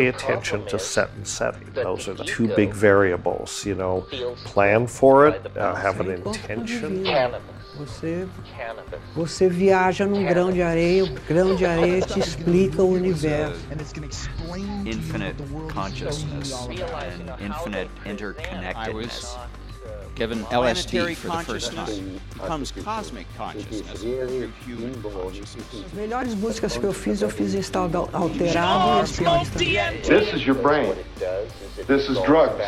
pay attention to set and setting. Those are the two big variables. You know, plan for it, uh, have an intention. Você, você viaja num grão de areia, o grão de areia te explica o universo. Infinite consciousness and infinite interconnectedness. Given LSD for the first time, becomes cosmic consciousness, human consciousness. As melhores músicas que eu fiz, eu fiz em estado alterado e as piores também. This is your brain. This is drugs.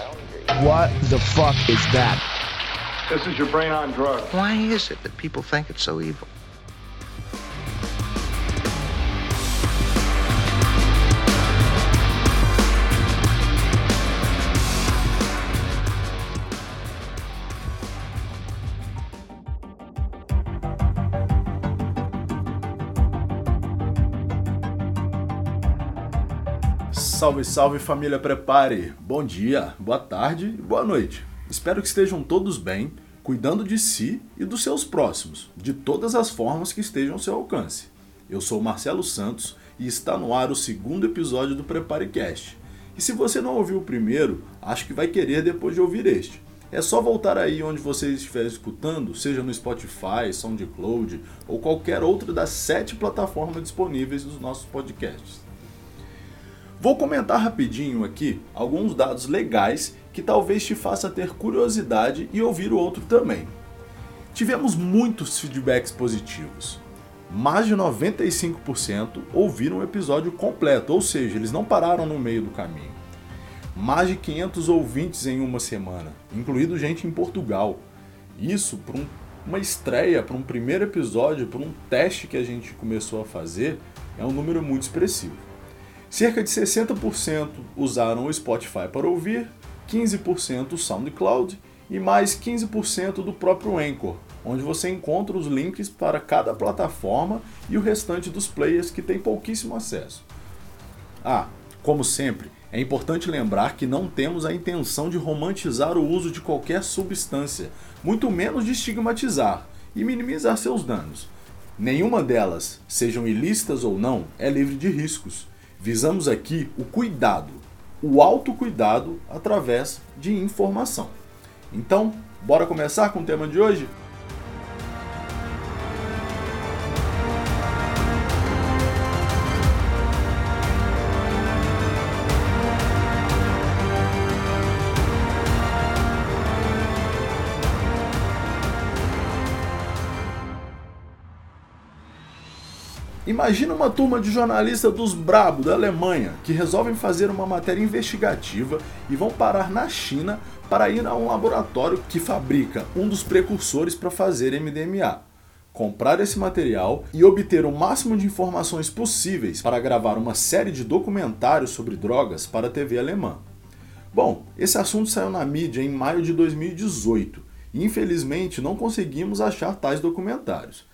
What the fuck is that? This is your brain on drugs. Why is it that people think it's so evil? Salve, salve família, prepare! Bom dia, boa tarde boa noite. Espero que estejam todos bem, cuidando de si e dos seus próximos, de todas as formas que estejam ao seu alcance. Eu sou Marcelo Santos e está no ar o segundo episódio do PrepareCast. E se você não ouviu o primeiro, acho que vai querer depois de ouvir este. É só voltar aí onde você estiver escutando, seja no Spotify, SoundCloud ou qualquer outra das sete plataformas disponíveis dos nossos podcasts. Vou comentar rapidinho aqui alguns dados legais que talvez te faça ter curiosidade e ouvir o outro também. Tivemos muitos feedbacks positivos. Mais de 95% ouviram o episódio completo, ou seja, eles não pararam no meio do caminho. Mais de 500 ouvintes em uma semana, incluindo gente em Portugal. Isso para um, uma estreia, para um primeiro episódio, para um teste que a gente começou a fazer, é um número muito expressivo. Cerca de 60% usaram o Spotify para ouvir, 15% o SoundCloud e mais 15% do próprio Anchor, onde você encontra os links para cada plataforma e o restante dos players que tem pouquíssimo acesso. Ah, como sempre, é importante lembrar que não temos a intenção de romantizar o uso de qualquer substância, muito menos de estigmatizar e minimizar seus danos. Nenhuma delas, sejam ilícitas ou não, é livre de riscos. Visamos aqui o cuidado, o autocuidado através de informação. Então, bora começar com o tema de hoje? Imagina uma turma de jornalistas dos Brabo da Alemanha que resolvem fazer uma matéria investigativa e vão parar na China para ir a um laboratório que fabrica um dos precursores para fazer MDMA. Comprar esse material e obter o máximo de informações possíveis para gravar uma série de documentários sobre drogas para a TV alemã. Bom, esse assunto saiu na mídia em maio de 2018 e infelizmente não conseguimos achar tais documentários.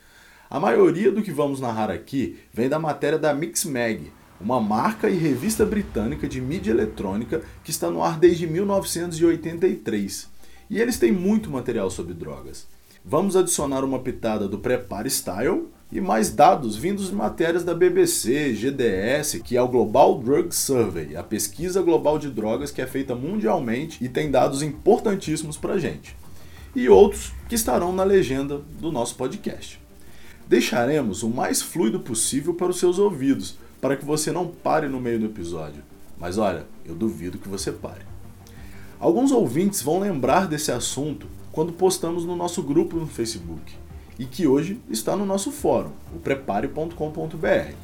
A maioria do que vamos narrar aqui vem da matéria da Mixmag, uma marca e revista britânica de mídia eletrônica que está no ar desde 1983. E eles têm muito material sobre drogas. Vamos adicionar uma pitada do Prepare Style e mais dados vindos de matérias da BBC, GDS, que é o Global Drug Survey, a pesquisa global de drogas que é feita mundialmente e tem dados importantíssimos para gente. E outros que estarão na legenda do nosso podcast. Deixaremos o mais fluido possível para os seus ouvidos, para que você não pare no meio do episódio. Mas olha, eu duvido que você pare. Alguns ouvintes vão lembrar desse assunto quando postamos no nosso grupo no Facebook e que hoje está no nosso fórum, o prepare.com.br.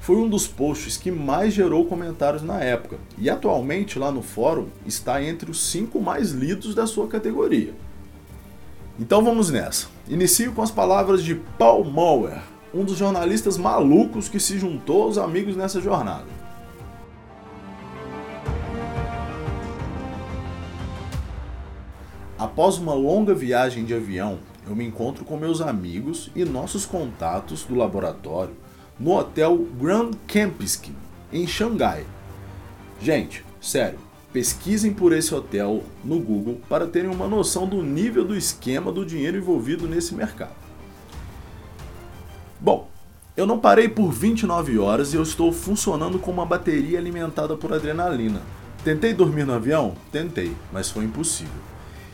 Foi um dos posts que mais gerou comentários na época e atualmente lá no fórum está entre os cinco mais lidos da sua categoria. Então vamos nessa. Inicio com as palavras de Paul Mauer, um dos jornalistas malucos que se juntou aos amigos nessa jornada. Após uma longa viagem de avião, eu me encontro com meus amigos e nossos contatos do laboratório no hotel Grand Kempinski, em Xangai. Gente, sério, pesquisem por esse hotel no Google para terem uma noção do nível do esquema do dinheiro envolvido nesse mercado. Bom, Eu não parei por 29 horas e eu estou funcionando com uma bateria alimentada por adrenalina. Tentei dormir no avião? Tentei, mas foi impossível.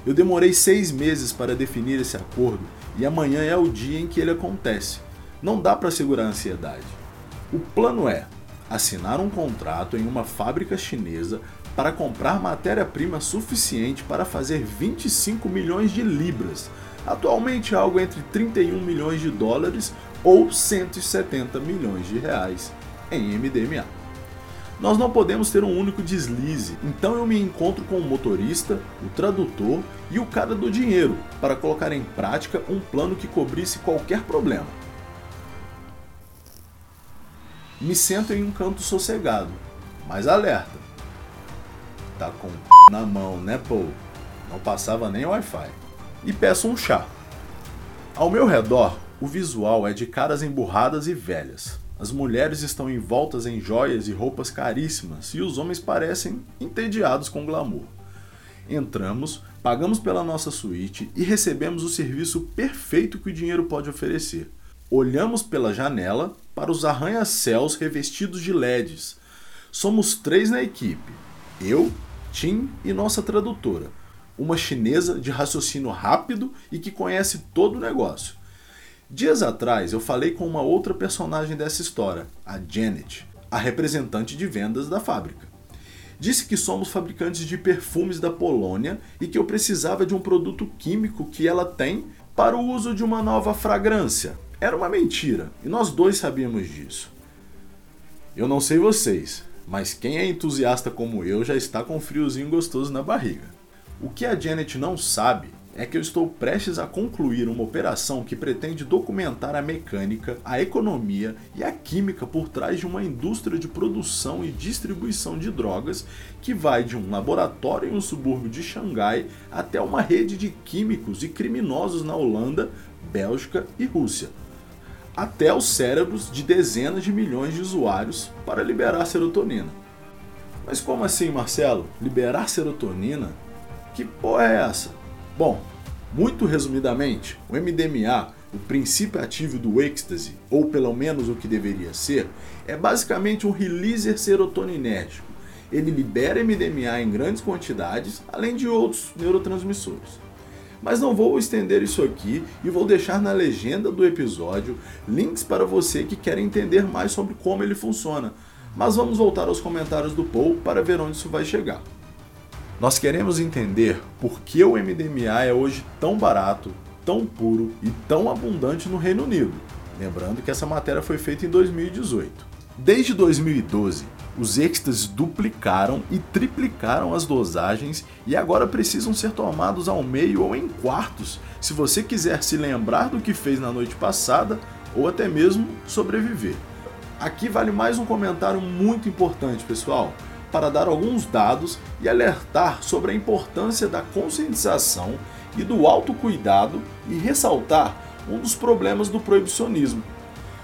Eu demorei seis meses para definir esse acordo e amanhã é o dia em que ele acontece. Não dá para segurar a ansiedade. O plano é assinar um contrato em uma fábrica chinesa para comprar matéria-prima suficiente para fazer 25 milhões de libras, atualmente algo entre 31 milhões de dólares ou 170 milhões de reais em MDMA. Nós não podemos ter um único deslize, então eu me encontro com o motorista, o tradutor e o cara do dinheiro para colocar em prática um plano que cobrisse qualquer problema. Me sento em um canto sossegado, mas alerta. Tá com na mão, né, pô? Não passava nem Wi-Fi. E peço um chá. Ao meu redor, o visual é de caras emburradas e velhas. As mulheres estão envoltas em joias e roupas caríssimas e os homens parecem entediados com glamour. Entramos, pagamos pela nossa suíte e recebemos o serviço perfeito que o dinheiro pode oferecer. Olhamos pela janela para os arranha-céus revestidos de LEDs. Somos três na equipe: eu, Tim e nossa tradutora, uma chinesa de raciocínio rápido e que conhece todo o negócio. Dias atrás eu falei com uma outra personagem dessa história, a Janet, a representante de vendas da fábrica. Disse que somos fabricantes de perfumes da Polônia e que eu precisava de um produto químico que ela tem para o uso de uma nova fragrância. Era uma mentira e nós dois sabíamos disso. Eu não sei vocês, mas quem é entusiasta como eu já está com um friozinho gostoso na barriga. O que a Janet não sabe é que eu estou prestes a concluir uma operação que pretende documentar a mecânica, a economia e a química por trás de uma indústria de produção e distribuição de drogas que vai de um laboratório em um subúrbio de Xangai até uma rede de químicos e criminosos na Holanda, Bélgica e Rússia. Até os cérebros de dezenas de milhões de usuários para liberar serotonina. Mas como assim, Marcelo? Liberar serotonina? Que porra é essa? Bom, muito resumidamente, o MDMA, o princípio ativo do êxtase, ou pelo menos o que deveria ser, é basicamente um releaser serotoninérgico. Ele libera MDMA em grandes quantidades, além de outros neurotransmissores. Mas não vou estender isso aqui e vou deixar na legenda do episódio links para você que quer entender mais sobre como ele funciona. Mas vamos voltar aos comentários do Paul para ver onde isso vai chegar. Nós queremos entender por que o MDMA é hoje tão barato, tão puro e tão abundante no Reino Unido. Lembrando que essa matéria foi feita em 2018. Desde 2012, os êxtases duplicaram e triplicaram as dosagens e agora precisam ser tomados ao meio ou em quartos, se você quiser se lembrar do que fez na noite passada ou até mesmo sobreviver. Aqui vale mais um comentário muito importante, pessoal para dar alguns dados e alertar sobre a importância da conscientização e do autocuidado e ressaltar um dos problemas do proibicionismo.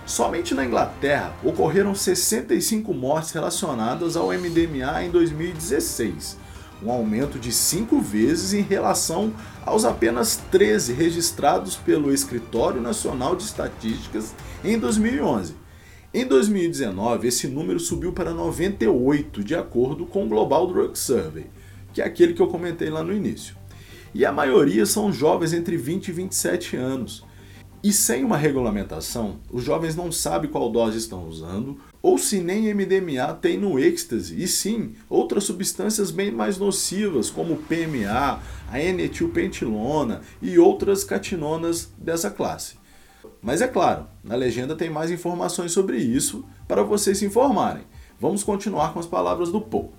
Somente na Inglaterra ocorreram 65 mortes relacionadas ao MDMA em 2016, um aumento de 5 vezes em relação aos apenas 13 registrados pelo Escritório Nacional de Estatísticas em 2011. Em 2019, esse número subiu para 98, de acordo com o Global Drug Survey, que é aquele que eu comentei lá no início. E a maioria são jovens entre 20 e 27 anos. E sem uma regulamentação, os jovens não sabem qual dose estão usando, ou se nem MDMA tem no êxtase, e sim outras substâncias bem mais nocivas, como PMA, a N-etilpentilona e outras catinonas dessa classe. Mas é claro, na legenda tem mais informações sobre isso para vocês se informarem. Vamos continuar com as palavras do Paul.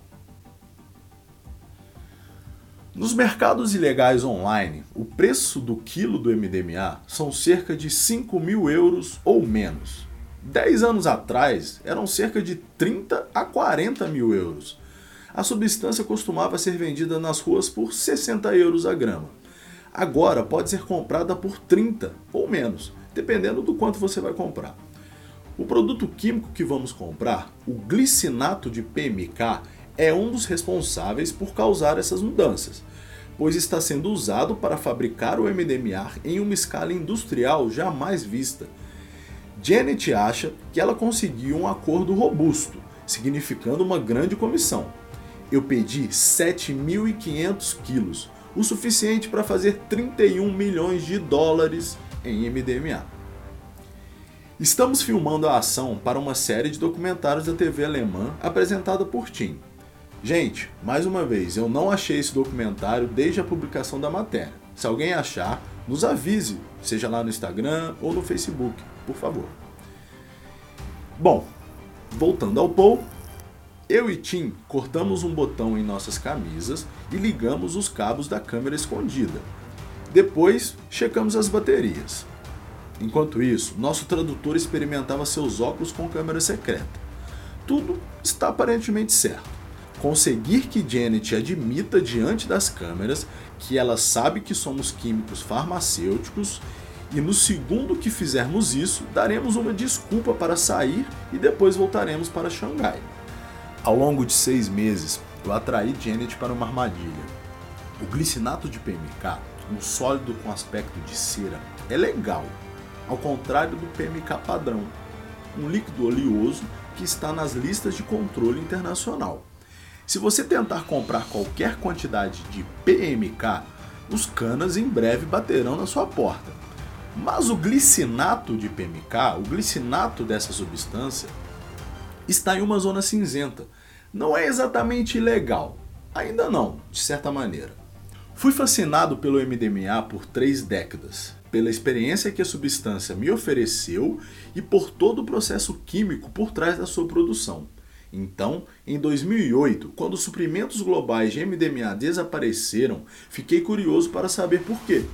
Nos mercados ilegais online, o preço do quilo do MDMA são cerca de 5 mil euros ou menos. 10 anos atrás eram cerca de 30 a 40 mil euros. A substância costumava ser vendida nas ruas por 60 euros a grama. Agora pode ser comprada por 30 ou menos dependendo do quanto você vai comprar. O produto químico que vamos comprar, o glicinato de PMK, é um dos responsáveis por causar essas mudanças, pois está sendo usado para fabricar o MDMA em uma escala industrial jamais vista. Janet acha que ela conseguiu um acordo robusto, significando uma grande comissão. Eu pedi 7.500 quilos, o suficiente para fazer 31 milhões de dólares em MDMA. Estamos filmando a ação para uma série de documentários da TV alemã apresentada por Tim. Gente, mais uma vez, eu não achei esse documentário desde a publicação da matéria. Se alguém achar, nos avise, seja lá no Instagram ou no Facebook, por favor. Bom, voltando ao Paul, eu e Tim cortamos um botão em nossas camisas e ligamos os cabos da câmera escondida. Depois, checamos as baterias. Enquanto isso, nosso tradutor experimentava seus óculos com câmera secreta. Tudo está aparentemente certo. Conseguir que Janet admita diante das câmeras que ela sabe que somos químicos farmacêuticos e no segundo que fizermos isso, daremos uma desculpa para sair e depois voltaremos para Xangai. Ao longo de seis meses, eu atraí Janet para uma armadilha. O glicinato de PMK, um sólido com aspecto de cera, é legal, ao contrário do PMK padrão, um líquido oleoso que está nas listas de controle internacional. Se você tentar comprar qualquer quantidade de PMK, os canas em breve baterão na sua porta. Mas o glicinato de PMK, o glicinato dessa substância, está em uma zona cinzenta. Não é exatamente ilegal. Ainda não, de certa maneira. Fui fascinado pelo MDMA por três décadas, pela experiência que a substância me ofereceu e por todo o processo químico por trás da sua produção. Então, em 2008, quando os suprimentos globais de MDMA desapareceram, fiquei curioso para saber por quê.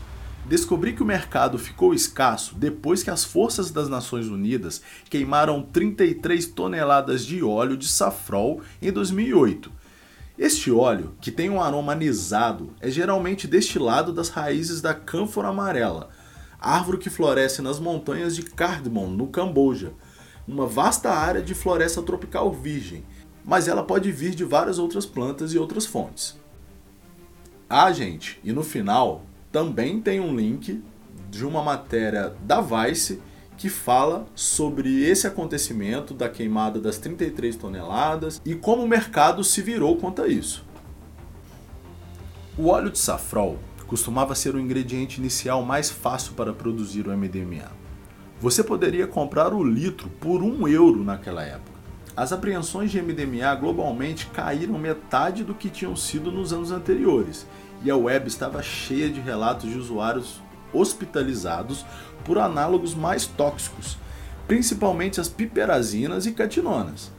Descobri que o mercado ficou escasso depois que as forças das Nações Unidas queimaram 33 toneladas de óleo de safrol em 2008. Este óleo, que tem um aroma anisado, é geralmente destilado das raízes da cânfora amarela, árvore que floresce nas montanhas de Cardamom, no Camboja, uma vasta área de floresta tropical virgem, mas ela pode vir de várias outras plantas e outras fontes. Ah, gente, e no final também tem um link de uma matéria da Vice que fala sobre esse acontecimento da queimada das 33 toneladas e como o mercado se virou quanto a isso. O óleo de safrol costumava ser o ingrediente inicial mais fácil para produzir o MDMA. Você poderia comprar o litro por um euro naquela época. As apreensões de MDMA globalmente caíram metade do que tinham sido nos anos anteriores e a web estava cheia de relatos de usuários hospitalizados por análogos mais tóxicos, principalmente as piperazinas e catinonas.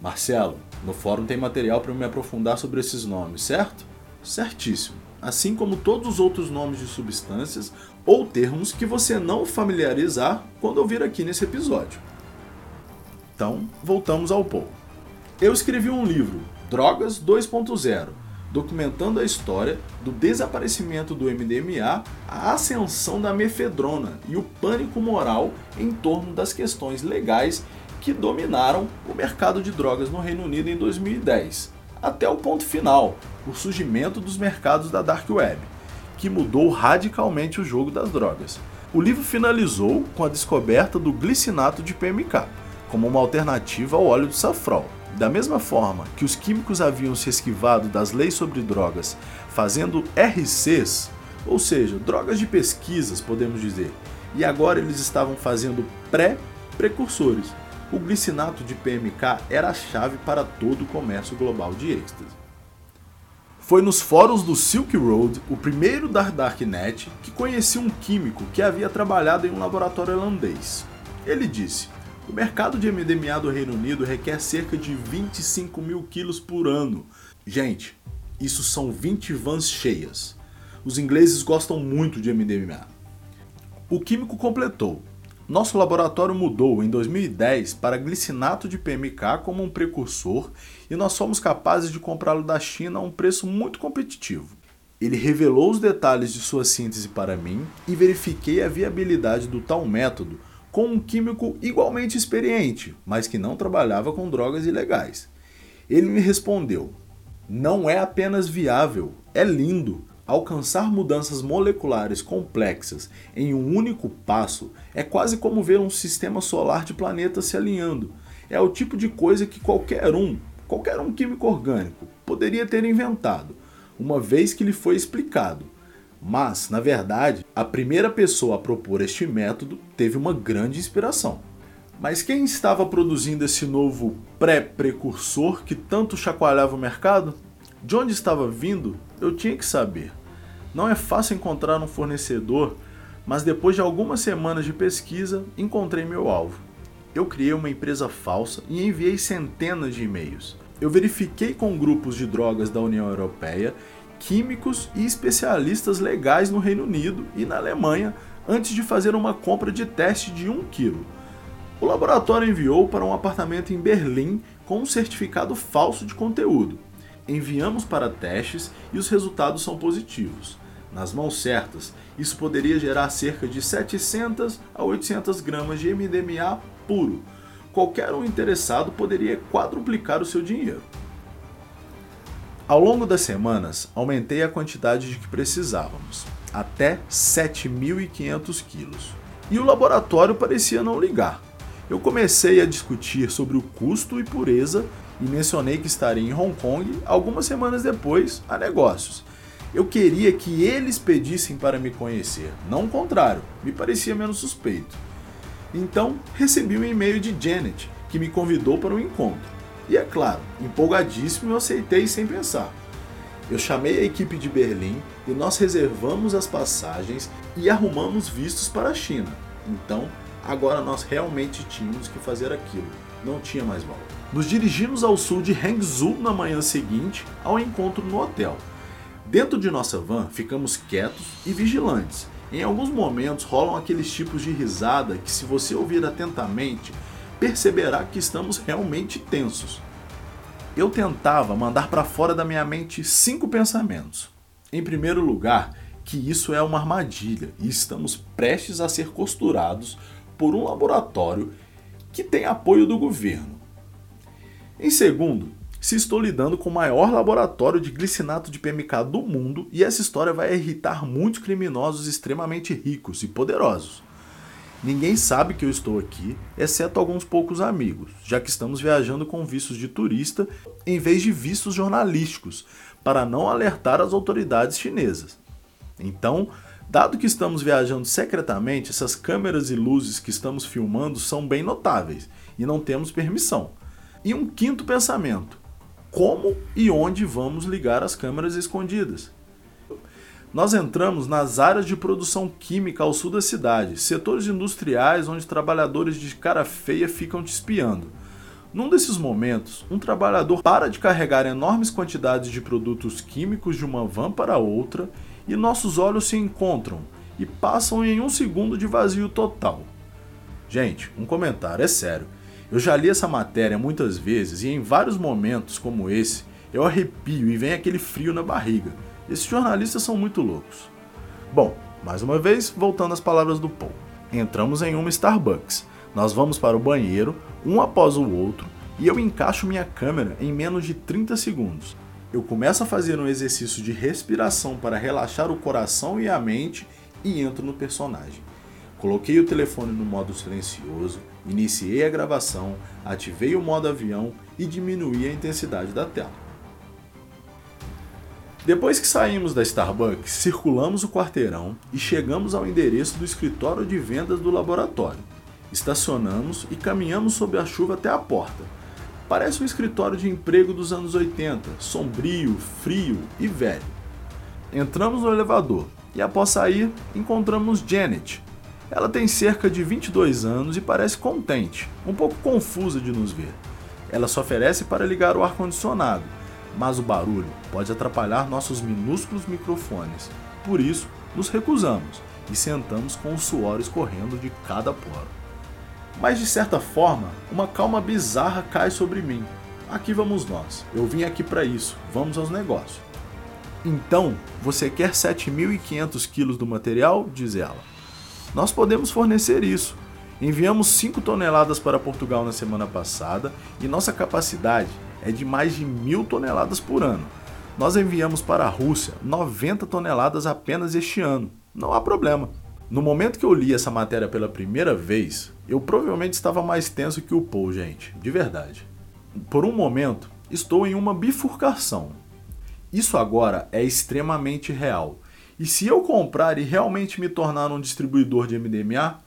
Marcelo, no fórum tem material para me aprofundar sobre esses nomes, certo? Certíssimo. Assim como todos os outros nomes de substâncias ou termos que você não familiarizar quando ouvir aqui nesse episódio. Então, voltamos ao Paul. Eu escrevi um livro, Drogas 2.0, documentando a história do desaparecimento do MDMA, a ascensão da mefedrona e o pânico moral em torno das questões legais que dominaram o mercado de drogas no Reino Unido em 2010, até o ponto final, o surgimento dos mercados da dark web, que mudou radicalmente o jogo das drogas. O livro finalizou com a descoberta do glicinato de PMK, como uma alternativa ao óleo de safrol da mesma forma que os químicos haviam se esquivado das leis sobre drogas, fazendo RCs, ou seja, drogas de pesquisas, podemos dizer, e agora eles estavam fazendo pré-precursores. O glicinato de PMK era a chave para todo o comércio global de êxtase. Foi nos fóruns do Silk Road, o primeiro da Darknet, que conheci um químico que havia trabalhado em um laboratório holandês. Ele disse: o mercado de MDMA do Reino Unido requer cerca de 25 mil quilos por ano. Gente, isso são 20 vans cheias. Os ingleses gostam muito de MDMA. O químico completou. Nosso laboratório mudou em 2010 para glicinato de PMK como um precursor e nós fomos capazes de comprá-lo da China a um preço muito competitivo. Ele revelou os detalhes de sua síntese para mim e verifiquei a viabilidade do tal método com um químico igualmente experiente, mas que não trabalhava com drogas ilegais. Ele me respondeu: Não é apenas viável, é lindo. Alcançar mudanças moleculares complexas em um único passo é quase como ver um sistema solar de planetas se alinhando. É o tipo de coisa que qualquer um, qualquer um químico orgânico, poderia ter inventado, uma vez que lhe foi explicado. Mas, na verdade, a primeira pessoa a propor este método teve uma grande inspiração. Mas quem estava produzindo esse novo pré-precursor que tanto chacoalhava o mercado? De onde estava vindo? Eu tinha que saber. Não é fácil encontrar um fornecedor, mas depois de algumas semanas de pesquisa, encontrei meu alvo. Eu criei uma empresa falsa e enviei centenas de e-mails. Eu verifiquei com grupos de drogas da União Europeia, químicos e especialistas legais no Reino Unido e na Alemanha antes de fazer uma compra de teste de 1 kg. O laboratório enviou para um apartamento em Berlim com um certificado falso de conteúdo enviamos para testes e os resultados são positivos. Nas mãos certas, isso poderia gerar cerca de 700 a 800 gramas de MDMA puro. Qualquer um interessado poderia quadruplicar o seu dinheiro. Ao longo das semanas, aumentei a quantidade de que precisávamos, até 7.500 quilos. E o laboratório parecia não ligar. Eu comecei a discutir sobre o custo e pureza e mencionei que estaria em Hong Kong algumas semanas depois a negócios. Eu queria que eles pedissem para me conhecer, não o contrário, me parecia menos suspeito. Então recebi um e-mail de Janet, que me convidou para um encontro. E é claro, empolgadíssimo eu aceitei sem pensar. Eu chamei a equipe de Berlim e nós reservamos as passagens e arrumamos vistos para a China. Então, agora nós realmente tínhamos que fazer aquilo, não tinha mais volta. Nos dirigimos ao sul de Hangzhou na manhã seguinte ao encontro no hotel. Dentro de nossa van, ficamos quietos e vigilantes. Em alguns momentos rolam aqueles tipos de risada que, se você ouvir atentamente, perceberá que estamos realmente tensos. Eu tentava mandar para fora da minha mente cinco pensamentos. Em primeiro lugar, que isso é uma armadilha e estamos prestes a ser costurados por um laboratório que tem apoio do governo. Em segundo, se estou lidando com o maior laboratório de glicinato de PMK do mundo e essa história vai irritar muitos criminosos extremamente ricos e poderosos. Ninguém sabe que eu estou aqui, exceto alguns poucos amigos, já que estamos viajando com vistos de turista em vez de vistos jornalísticos, para não alertar as autoridades chinesas. Então, dado que estamos viajando secretamente, essas câmeras e luzes que estamos filmando são bem notáveis e não temos permissão. E um quinto pensamento: como e onde vamos ligar as câmeras escondidas? Nós entramos nas áreas de produção química ao sul da cidade, setores industriais onde trabalhadores de cara feia ficam te espiando. Num desses momentos, um trabalhador para de carregar enormes quantidades de produtos químicos de uma van para outra e nossos olhos se encontram e passam em um segundo de vazio total. Gente, um comentário, é sério. Eu já li essa matéria muitas vezes e em vários momentos como esse eu arrepio e vem aquele frio na barriga. Esses jornalistas são muito loucos. Bom, mais uma vez, voltando às palavras do Paul. Entramos em uma Starbucks. Nós vamos para o banheiro, um após o outro, e eu encaixo minha câmera em menos de 30 segundos. Eu começo a fazer um exercício de respiração para relaxar o coração e a mente e entro no personagem. Coloquei o telefone no modo silencioso, iniciei a gravação, ativei o modo avião e diminuí a intensidade da tela. Depois que saímos da Starbucks, circulamos o quarteirão e chegamos ao endereço do escritório de vendas do laboratório. Estacionamos e caminhamos sob a chuva até a porta. Parece um escritório de emprego dos anos 80, sombrio, frio e velho. Entramos no elevador e, após sair, encontramos Janet, ela tem cerca de 22 anos e parece contente, um pouco confusa de nos ver. Ela se oferece para ligar o ar-condicionado, mas o barulho pode atrapalhar nossos minúsculos microfones. Por isso, nos recusamos e sentamos com os suores correndo de cada poro. Mas de certa forma, uma calma bizarra cai sobre mim. Aqui vamos nós. Eu vim aqui para isso. Vamos aos negócios. Então, você quer 7.500 quilos do material? Diz ela. Nós podemos fornecer isso. Enviamos 5 toneladas para Portugal na semana passada e nossa capacidade é de mais de mil toneladas por ano. Nós enviamos para a Rússia 90 toneladas apenas este ano. Não há problema. No momento que eu li essa matéria pela primeira vez, eu provavelmente estava mais tenso que o Paul, gente, de verdade. Por um momento, estou em uma bifurcação. Isso agora é extremamente real. E se eu comprar e realmente me tornar um distribuidor de MDMA,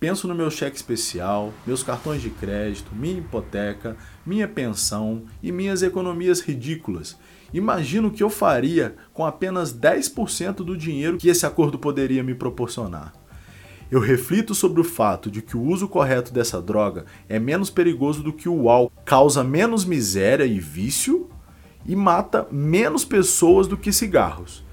penso no meu cheque especial, meus cartões de crédito, minha hipoteca, minha pensão e minhas economias ridículas. Imagino o que eu faria com apenas 10% do dinheiro que esse acordo poderia me proporcionar. Eu reflito sobre o fato de que o uso correto dessa droga é menos perigoso do que o álcool, causa menos miséria e vício e mata menos pessoas do que cigarros.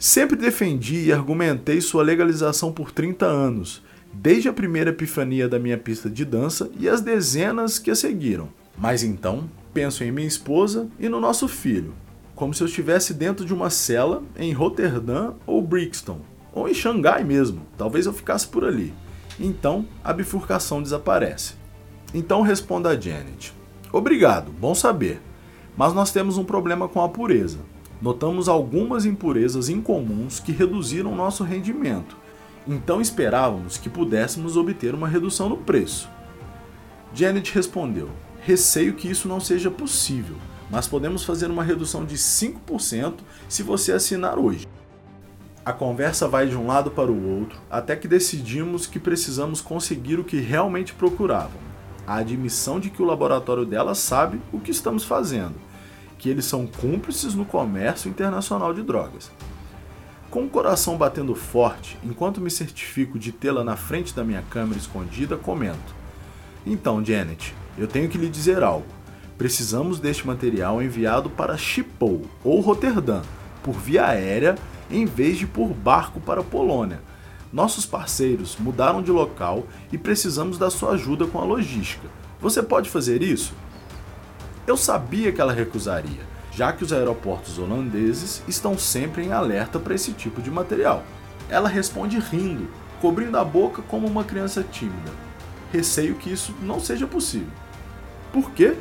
Sempre defendi e argumentei sua legalização por 30 anos, desde a primeira epifania da minha pista de dança e as dezenas que a seguiram. Mas então, penso em minha esposa e no nosso filho, como se eu estivesse dentro de uma cela em Roterdã ou Brixton, ou em Xangai mesmo, talvez eu ficasse por ali. Então, a bifurcação desaparece. Então responda a Janet. Obrigado, bom saber. Mas nós temos um problema com a pureza. Notamos algumas impurezas incomuns que reduziram nosso rendimento. Então esperávamos que pudéssemos obter uma redução no preço. Janet respondeu: Receio que isso não seja possível, mas podemos fazer uma redução de 5% se você assinar hoje. A conversa vai de um lado para o outro até que decidimos que precisamos conseguir o que realmente procuravam: a admissão de que o laboratório dela sabe o que estamos fazendo, que eles são cúmplices no comércio internacional de drogas. Com o coração batendo forte, enquanto me certifico de tê-la na frente da minha câmera escondida, comento: Então, Janet, eu tenho que lhe dizer algo. Precisamos deste material enviado para Schiphol ou Roterdã, por via aérea, em vez de por barco para a Polônia. Nossos parceiros mudaram de local e precisamos da sua ajuda com a logística. Você pode fazer isso? Eu sabia que ela recusaria, já que os aeroportos holandeses estão sempre em alerta para esse tipo de material. Ela responde rindo, cobrindo a boca como uma criança tímida. Receio que isso não seja possível. Por quê?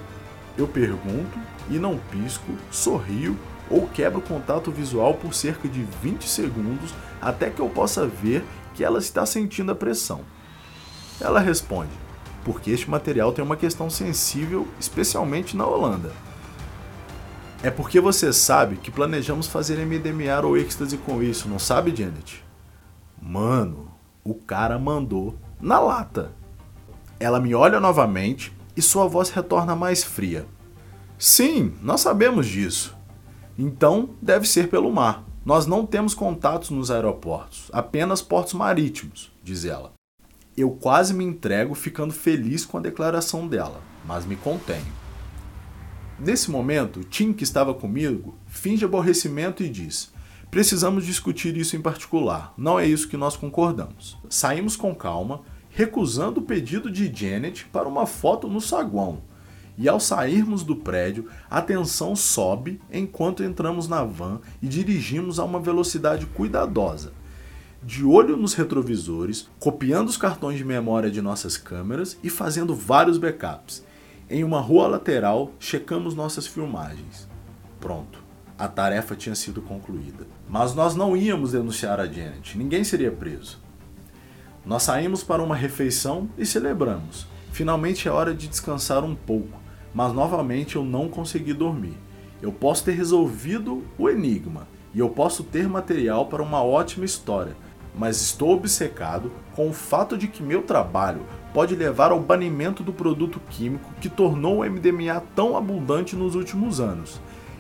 Eu pergunto e não pisco, sorrio ou quebro o contato visual por cerca de 20 segundos até que eu possa ver que ela está sentindo a pressão. Ela responde: porque este material tem uma questão sensível, especialmente na Holanda. É porque você sabe que planejamos fazer MDMA ou êxtase com isso, não sabe, Janet? Mano, o cara mandou na lata. Ela me olha novamente e sua voz retorna mais fria. Sim, nós sabemos disso. Então, deve ser pelo mar. Nós não temos contatos nos aeroportos, apenas portos marítimos, diz ela. Eu quase me entrego ficando feliz com a declaração dela, mas me contenho. Nesse momento, Tim, que estava comigo, finge aborrecimento e diz: Precisamos discutir isso em particular, não é isso que nós concordamos. Saímos com calma, recusando o pedido de Janet para uma foto no saguão. E ao sairmos do prédio, a tensão sobe enquanto entramos na van e dirigimos a uma velocidade cuidadosa. De olho nos retrovisores, copiando os cartões de memória de nossas câmeras e fazendo vários backups. Em uma rua lateral, checamos nossas filmagens. Pronto, a tarefa tinha sido concluída. Mas nós não íamos denunciar a Janet, ninguém seria preso. Nós saímos para uma refeição e celebramos. Finalmente é hora de descansar um pouco, mas novamente eu não consegui dormir. Eu posso ter resolvido o enigma e eu posso ter material para uma ótima história, mas estou obcecado com o fato de que meu trabalho pode levar ao banimento do produto químico que tornou o MDMA tão abundante nos últimos anos.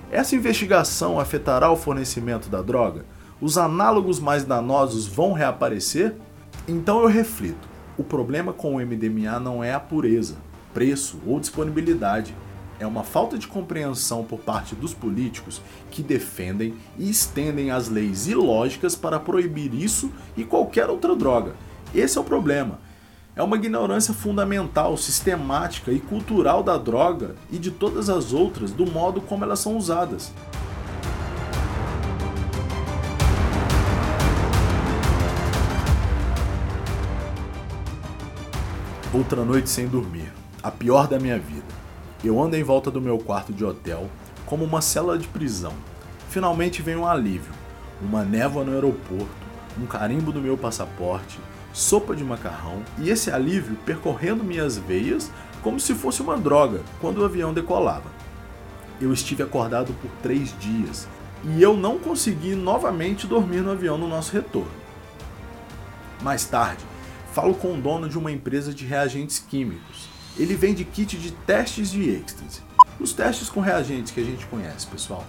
Essa investigação afetará o fornecimento da droga? Os análogos mais danosos vão reaparecer? Então eu reflito: o problema com o MDMA não é a pureza, preço ou disponibilidade. É uma falta de compreensão por parte dos políticos que defendem e estendem as leis ilógicas para proibir isso e qualquer outra droga. Esse é o problema. É uma ignorância fundamental, sistemática e cultural da droga e de todas as outras do modo como elas são usadas. Outra noite sem dormir, a pior da minha vida. Eu ando em volta do meu quarto de hotel como uma cela de prisão, finalmente vem um alívio. Uma névoa no aeroporto, um carimbo do meu passaporte, sopa de macarrão e esse alívio percorrendo minhas veias como se fosse uma droga quando o avião decolava. Eu estive acordado por três dias e eu não consegui novamente dormir no avião no nosso retorno. Mais tarde, falo com o dono de uma empresa de reagentes químicos. Ele vende kit de testes de êxtase. Os testes com reagentes que a gente conhece, pessoal.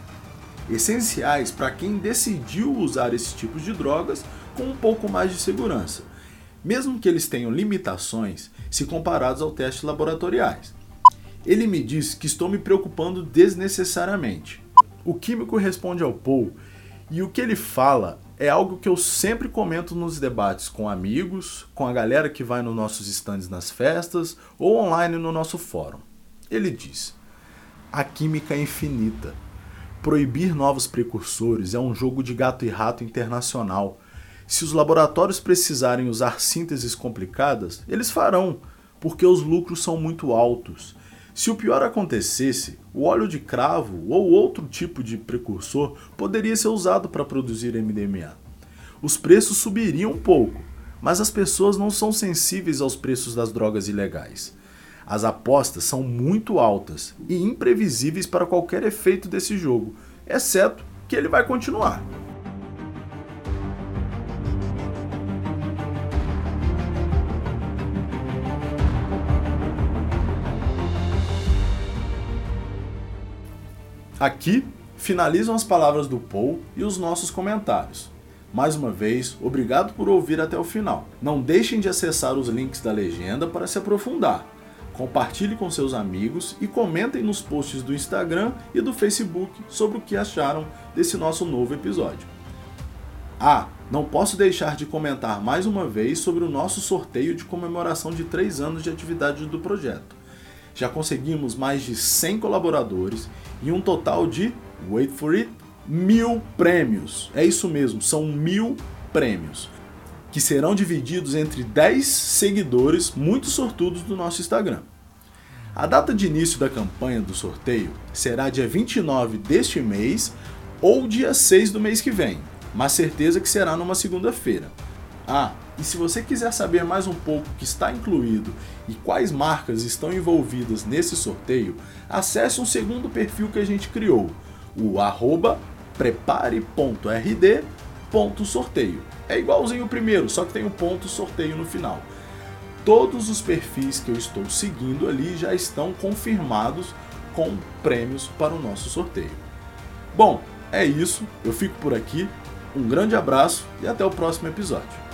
Essenciais para quem decidiu usar esses tipos de drogas com um pouco mais de segurança, mesmo que eles tenham limitações se comparados aos testes laboratoriais. Ele me diz que estou me preocupando desnecessariamente. O químico responde ao Paul e o que ele fala é algo que eu sempre comento nos debates com amigos, com a galera que vai nos nossos stands nas festas ou online no nosso fórum. Ele diz: A química é infinita. Proibir novos precursores é um jogo de gato e rato internacional. Se os laboratórios precisarem usar sínteses complicadas, eles farão, porque os lucros são muito altos. Se o pior acontecesse, o óleo de cravo ou outro tipo de precursor poderia ser usado para produzir MDMA. Os preços subiriam um pouco, mas as pessoas não são sensíveis aos preços das drogas ilegais. As apostas são muito altas e imprevisíveis para qualquer efeito desse jogo, exceto que ele vai continuar. Aqui finalizam as palavras do Paul e os nossos comentários. Mais uma vez, obrigado por ouvir até o final. Não deixem de acessar os links da legenda para se aprofundar. Compartilhe com seus amigos e comentem nos posts do Instagram e do Facebook sobre o que acharam desse nosso novo episódio. Ah, não posso deixar de comentar mais uma vez sobre o nosso sorteio de comemoração de 3 anos de atividade do projeto. Já conseguimos mais de 100 colaboradores e um total de, wait for it, mil prêmios. É isso mesmo, são mil prêmios. Que serão divididos entre 10 seguidores muito sortudos do nosso Instagram. A data de início da campanha do sorteio será dia 29 deste mês ou dia 6 do mês que vem, mas certeza que será numa segunda-feira. Ah, e se você quiser saber mais um pouco o que está incluído e quais marcas estão envolvidas nesse sorteio, acesse um segundo perfil que a gente criou, o arroba prepare.rd.sorteio. É igualzinho o primeiro, só que tem o um ponto sorteio no final. Todos os perfis que eu estou seguindo ali já estão confirmados com prêmios para o nosso sorteio. Bom, é isso, eu fico por aqui. Um grande abraço e até o próximo episódio.